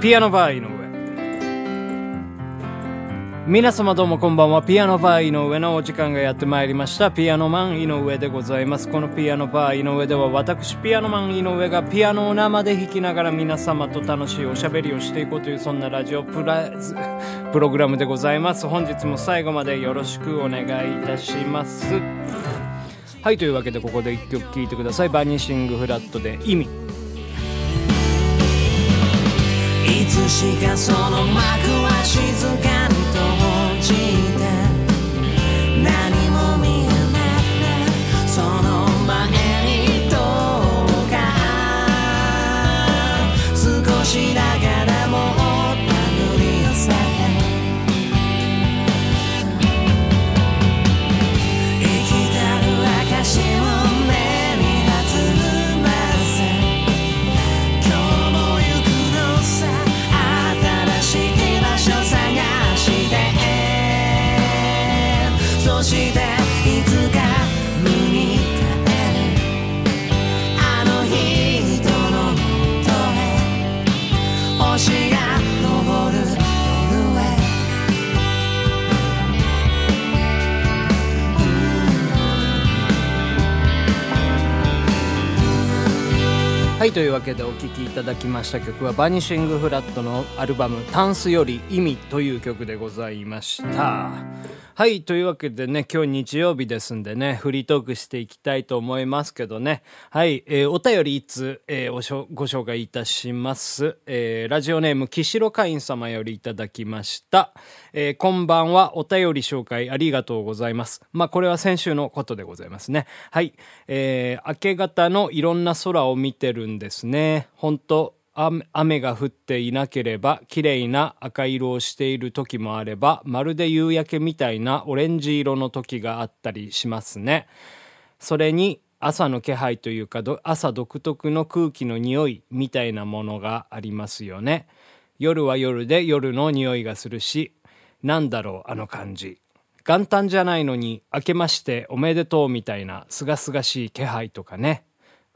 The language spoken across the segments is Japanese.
ピアノバー井上。皆様どうもこんばんは。ピアノバー井上のお時間がやってまいりました。ピアノマン井上でございます。このピアノバー井上では私ピアノマン井上がピアノを生で弾きながら皆様と楽しいおしゃべりをしていこうというそんなラジオプラプログラムでございます。本日も最後までよろしくお願いいたします。はいというわけでここで1曲聴いてください。バニシングフラットで意味つしかその幕は静かはいというわけでお聴きいただきました曲はバニシングフラットのアルバム「タンスより意味」という曲でございました。はいというわけでね今日日曜日ですんでねフリートークしていきたいと思いますけどね。はい、えーお便りいつ、えーおしょご紹介いたします、えーラジオネーム岸路会員様よりいただきました、えーこんばんはお便り紹介ありがとうございます。まあこれは先週のことでございますね。はい、えー明け方のいろんな空を見てるんですね。本当雨雨が降っていなければ綺麗な赤色をしている時もあればまるで夕焼けみたいなオレンジ色の時があったりしますね。それに朝の気配というかど朝独特の空気の匂いみたいなものがありますよね。夜は夜で夜の匂いがするしなんだろうあの感じ。元旦じゃないのに明けましておめでとうみたいなすがすがしい気配とかね。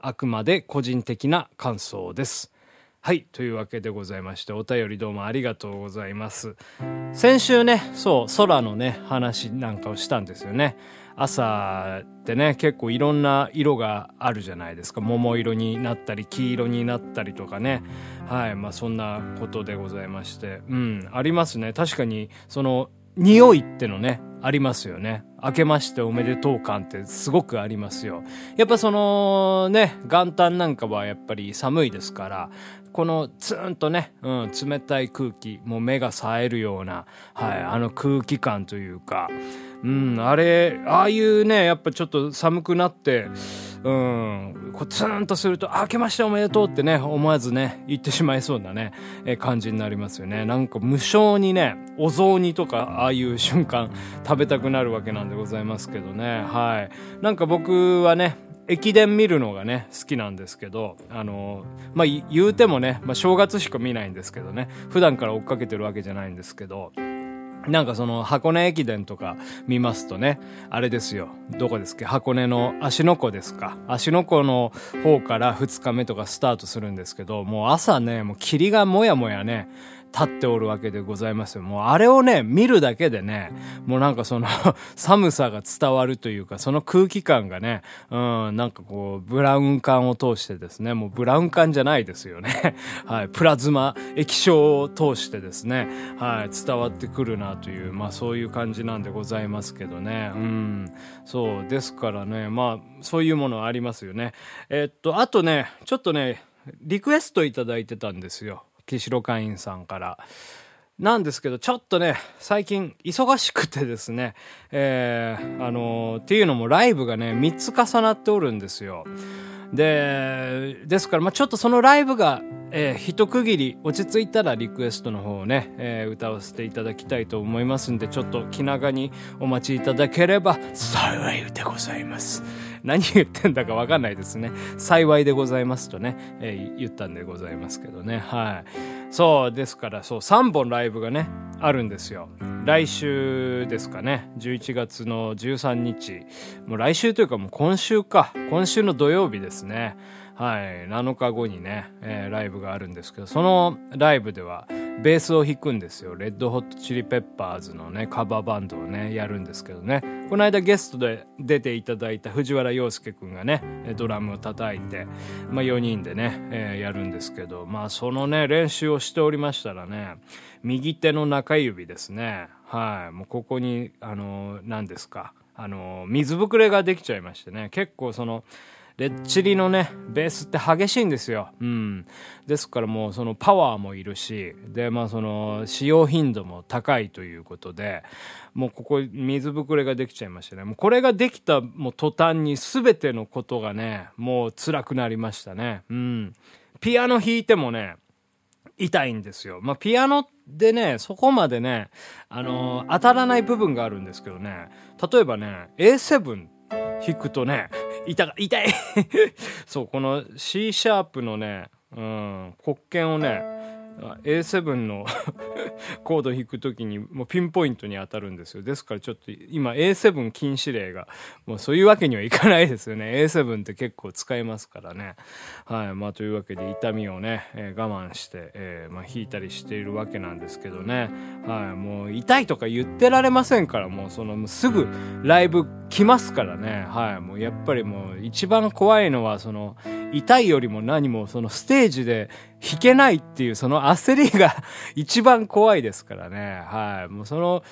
あくまで個人的な感想です。はいというわけでございましてお便りどうもありがとうございます。先週ねそう空のね話なんかをしたんですよね。朝ってね結構いろんな色があるじゃないですか。桃色になったり黄色になったりとかね。はいまあそんなことでございまして。うんありますね。確かにその匂いってのねありますよね。明けましておめでとう感ってすごくありますよ。やっぱそのね元旦なんかはやっぱり寒いですからこのツーンとね、うん、冷たい空気もう目が冴えるような、はい、あの空気感というかうん、あれ、ああいうね、やっぱちょっと寒くなって、うん、こうツーンとすると、明けましておめでとうってね、思わずね、言ってしまいそうなね、え感じになりますよね。なんか無性にね、お雑煮とか、ああいう瞬間、食べたくなるわけなんでございますけどね、はい。なんか僕はね、駅伝見るのがね、好きなんですけど、あの、まあ、言うてもね、まあ、正月しか見ないんですけどね、普段から追っかけてるわけじゃないんですけど、なんかその箱根駅伝とか見ますとね、あれですよ。どこですっけ？箱根の芦ノ湖ですか？芦ノ湖の方から2日目とかスタートするんですけど、もう朝ね、もう霧がもやもやね、立っておるわけでございますよ。もうあれをね、見るだけでね、もうなんかその 寒さが伝わるというか、その空気感がね、うん、なんかこう、ブラウン管を通してですね、もうブラウン管じゃないですよね。はい、プラズマ液晶を通してですね、はい、伝わってくるなという、まあそういう感じなんでございますけどね。うん、そう、ですからね、まあそういうものはありますよね。えっと、あとね、ちょっとね、リクエストいただいてたんですよ。岸路会員さんから。なんですけど、ちょっとね、最近忙しくてですね、えー、あのーっていうのもライブがね、3つ重なっておるんですよ。で、ですから、まあちょっとそのライブが、えー一区切り落ち着いたらリクエストの方をね、えー歌わせていただきたいと思いますんで、ちょっと気長にお待ちいただければ幸いでございます。何言ってんだかわかんないですね。幸いでございますとね、えー言ったんでございますけどね。はい。そう、ですから、そう、3本ライブがね、あるんですよ。来週ですかね。11月の13日。もう来週というかもう今週か。今週の土曜日ですね。はい、7日後にね、えーライブがあるんですけど、そのライブでは、ベースを弾くんですよ。レッドホットチリペッパーズのね、カバーバンドをね、やるんですけどね。この間ゲストで出ていただいた藤原洋介くんがね、ドラムを叩いて、まあ4人でね、えーやるんですけど、まあそのね、練習をしておりましたらね、右手の中指ですね。はい。もうここに、あの、何ですか。あの、水ぶくれができちゃいましてね。結構その、レッチリのね、ベースって激しいんですよ。うん。ですからもうそのパワーもいるし、で、まあその使用頻度も高いということで、もうここ水ぶくれができちゃいましたね。もうこれができたもう途端に全てのことがね、もう辛くなりましたね。うん。ピアノ弾いてもね、痛いんですよ。まあ、ピアノでね、そこまでね、あのー当たらない部分があるんですけどね、例えばね、A7 弾くとね、痛が、痛い。そう、この C シャープのね、うん、黒鍵をね、A7 の コード弾くときにもうピンポイントに当たるんですよ。ですからちょっと今 A7 禁止令が、もうそういうわけにはいかないですよね。A7 って結構使えますからね。はい。まあというわけで痛みをね、えー我慢して、えーまあ弾いたりしているわけなんですけどね。はい。もう痛いとか言ってられませんから、もうそのすぐライブ来ますからね。はい。もうやっぱりもう一番怖いのはその痛いよりも何もそのステージで弾けないっていうその焦りが一番怖いですからね。はい。もうその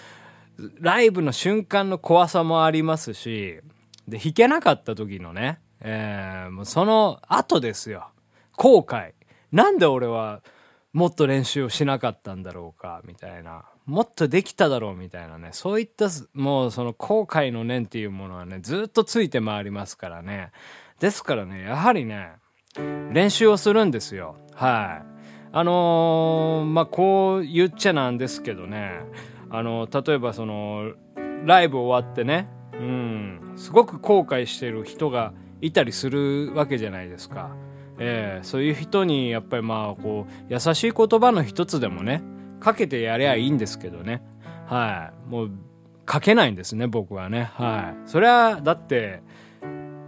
ライブの瞬間の怖さもありますし、で、弾けなかった時のね、えーもうその後ですよ。後悔。なんで俺はもっと練習をしなかったんだろうか、みたいな。もっとできただろう、みたいなね。そういった、もうその後悔の念っていうものはね、ずっとついて回りますからね。ですからね、やはりね、練習をするんですよ。はい。あのーまあ、こう言っちゃなんですけどね、あの例えばその、ライブ終わってね、うん、すごく後悔してる人がいたりするわけじゃないですか。ええそういう人にやっぱりまあこう優しい言葉の一つでもねかけてやりゃいいんですけどねはいもうかけないんですね僕はねはいそれはだって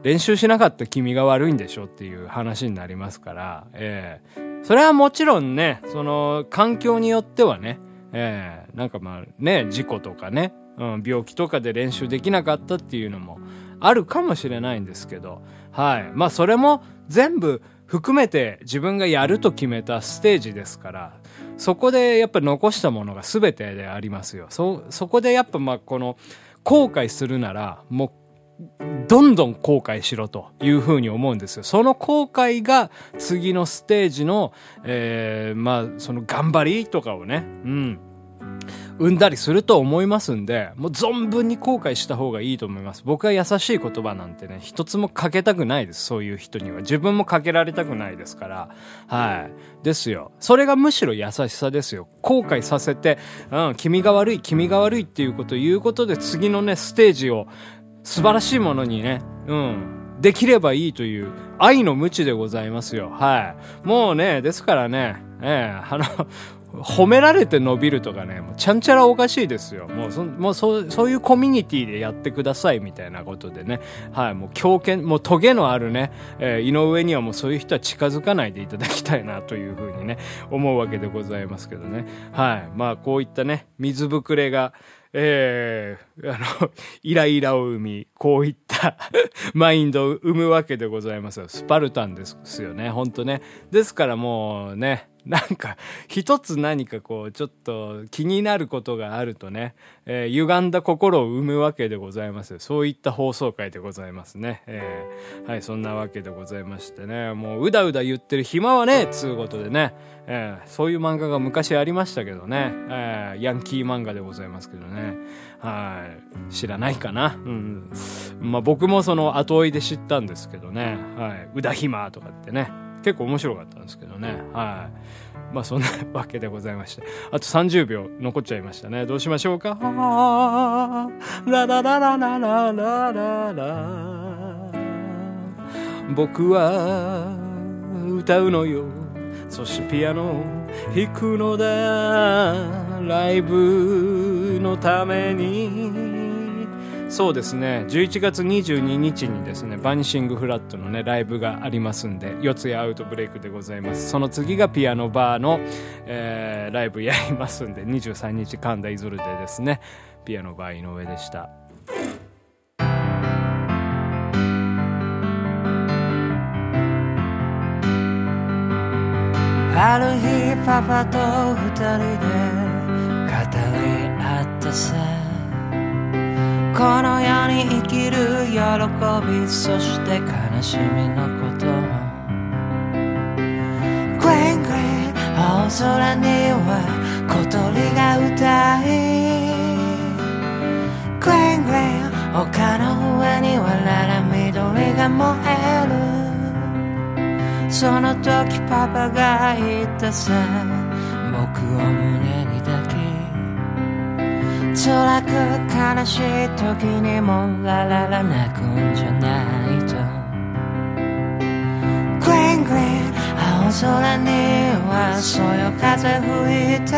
練習しなかった君が悪いんでしょっていう話になりますからええ。それはもちろんねその環境によってはねええ。なんかまあね事故とかね、うん、病気とかで練習できなかったっていうのもあるかもしれないんですけどはい。まあそれも全部含めて自分がやると決めたステージですからそこでやっぱ残したものが全てでありますよ。そそこでやっぱまあこの後悔するならもうどんどん後悔しろというふうに思うんですよ。その後悔が次のステージの、えーまあ、その頑張りとかをね、うん、生んだりすると思いますんで、もう存分に後悔した方がいいと思います。僕は優しい言葉なんてね、一つもかけたくないです。そういう人には。自分もかけられたくないですから。はい。ですよ。それがむしろ優しさですよ。後悔させて、うん、君が悪い、君が悪いっていうことを言うことで次のね、ステージを素晴らしいものにね、うん、できればいいという愛の無知でございますよ。はい。もうね、ですからね、ええあの、褒められて伸びるとかね、もうちゃんちゃらおかしいですよ。もうそ、もうそう、そういうコミュニティでやってくださいみたいなことでね。はい、もう強権、もうトゲのあるね、えー井上にはもうそういう人は近づかないでいただきたいなというふうにね、思うわけでございますけどね。はい。まあ、こういったね、水ぶくれが、えー、あの、イライラを生み、こういった マインドを生むわけでございます。スパルタンですよね、本当ね。ですからもうね、なんか、一つ何かこう、ちょっと気になることがあるとね、えー歪んだ心を生むわけでございます。そういった放送回でございますね。えーはい、そんなわけでございましてね、もううだうだ言ってる暇はね、つうことでね、えーそういう漫画が昔ありましたけどね、えーヤンキー漫画でございますけどね、はい、知らないかな。うん。まあ僕もその後追いで知ったんですけどね、はい、うだひまとかってね、結構面白かったんですけどね、はい。まあそんな わけでございまして。あと30秒残っちゃいましたね。どうしましょうか？ラララララララララ。僕は歌うのよ。そしてピアノ弾くのだ。ライブのために。そうですね。11月22日にですねバニシングフラットのねライブがありますんで四谷アウトブレイクでございます。その次がピアノバーの、えーライブやりますんで23日神田イズルでですね。ピアノバー井上でした。ある日パパと二人で語り合ったさ。この世に生きる喜びそして悲しみのこと。グレングレン青空には小鳥が歌い。グレングレン丘の上にはララ緑が燃える。その時パパが言ったさ僕を胸辛く悲しい時にもラララ泣くんじゃないと。グレングレン青空にはそよ風吹いて。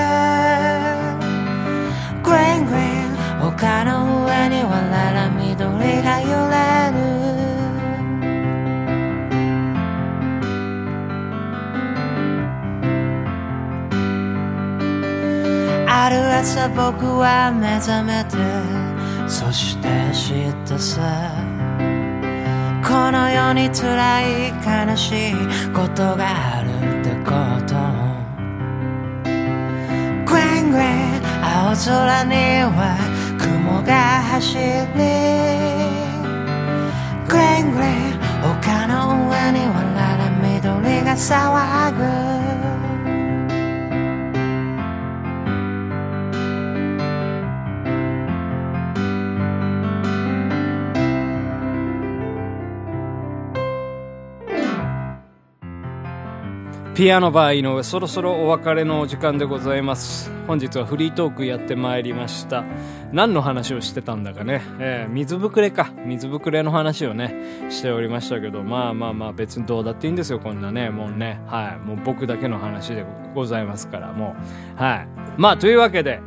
グレングレン丘の上にはララ緑が揺れる。ある朝僕は目覚めてそして知ったさ。この世に辛い悲しいことがあるってこと。グレングレン青空には雲が走りグレングレン丘の上にはララ緑が騒ぐ。ピアノバー井上そろそろお別れのお時間でございます。本日はフリートークやってまいりました。何の話をしてたんだかね、えー水ぶくれか。水ぶくれの話をねしておりましたけど。まあまあまあ別にどうだっていいんですよこんなね。もうね。はい。もう僕だけの話でございますからもう。はい。まあというわけで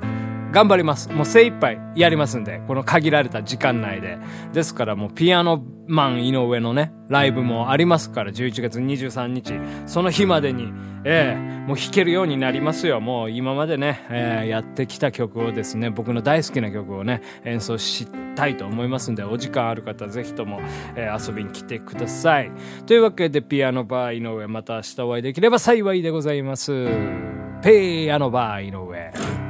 頑張ります。もう精一杯やりますんで、この限られた時間内で。ですからもうピアノマン井上のね、ライブもありますから、11月23日。その日までに、ええもう弾けるようになりますよ。もう今までね、ええやってきた曲をですね、僕の大好きな曲をね、演奏したいと思いますんで、お時間ある方ぜひとも、えー遊びに来てください。というわけで、ピアノバー井上、また明日お会いできれば幸いでございます。ピアノバー井上。